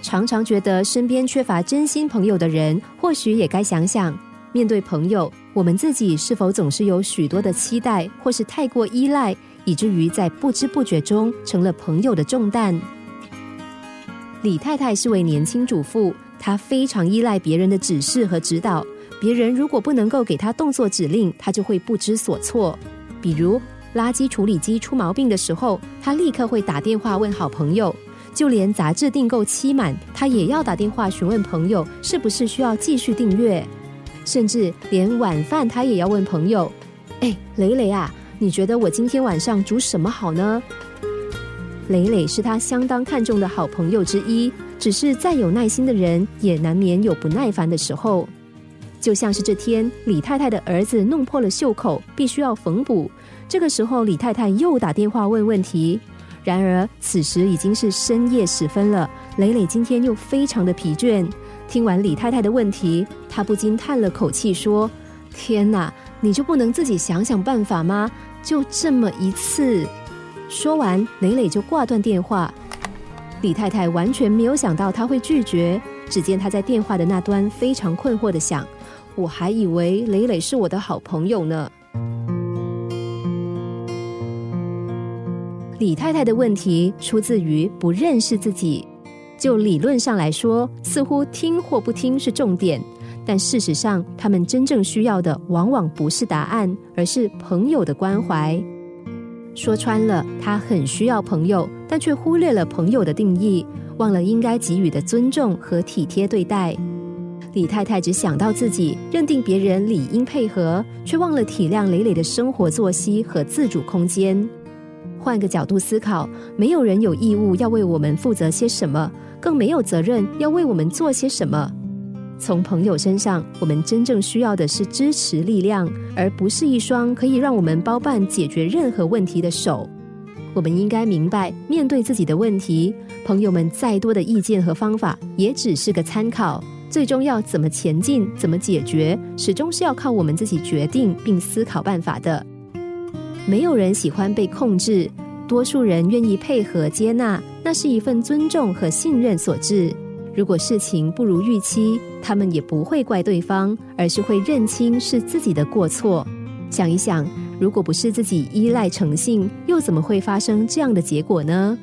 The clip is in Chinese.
常常觉得身边缺乏真心朋友的人，或许也该想想，面对朋友，我们自己是否总是有许多的期待，或是太过依赖，以至于在不知不觉中成了朋友的重担。李太太是位年轻主妇，她非常依赖别人的指示和指导。别人如果不能够给她动作指令，她就会不知所措。比如垃圾处理机出毛病的时候，她立刻会打电话问好朋友；就连杂志订购期满，他也要打电话询问朋友是不是需要继续订阅。甚至连晚饭，他也要问朋友：“哎，蕾蕾啊，你觉得我今天晚上煮什么好呢？”磊磊是他相当看重的好朋友之一，只是再有耐心的人，也难免有不耐烦的时候。就像是这天，李太太的儿子弄破了袖口，必须要缝补。这个时候，李太太又打电话问问题。然而，此时已经是深夜时分了，磊磊今天又非常的疲倦。听完李太太的问题，他不禁叹了口气说：“天哪，你就不能自己想想办法吗？就这么一次。”说完，磊磊就挂断电话。李太太完全没有想到他会拒绝，只见他在电话的那端非常困惑的想：“我还以为磊磊是我的好朋友呢。”李太太的问题出自于不认识自己。就理论上来说，似乎听或不听是重点，但事实上，他们真正需要的往往不是答案，而是朋友的关怀。说穿了，他很需要朋友，但却忽略了朋友的定义，忘了应该给予的尊重和体贴对待。李太太只想到自己，认定别人理应配合，却忘了体谅磊磊的生活作息和自主空间。换个角度思考，没有人有义务要为我们负责些什么，更没有责任要为我们做些什么。从朋友身上，我们真正需要的是支持力量，而不是一双可以让我们包办解决任何问题的手。我们应该明白，面对自己的问题，朋友们再多的意见和方法也只是个参考。最终要怎么前进、怎么解决，始终是要靠我们自己决定并思考办法的。没有人喜欢被控制，多数人愿意配合接纳，那是一份尊重和信任所致。如果事情不如预期，他们也不会怪对方，而是会认清是自己的过错。想一想，如果不是自己依赖诚信，又怎么会发生这样的结果呢？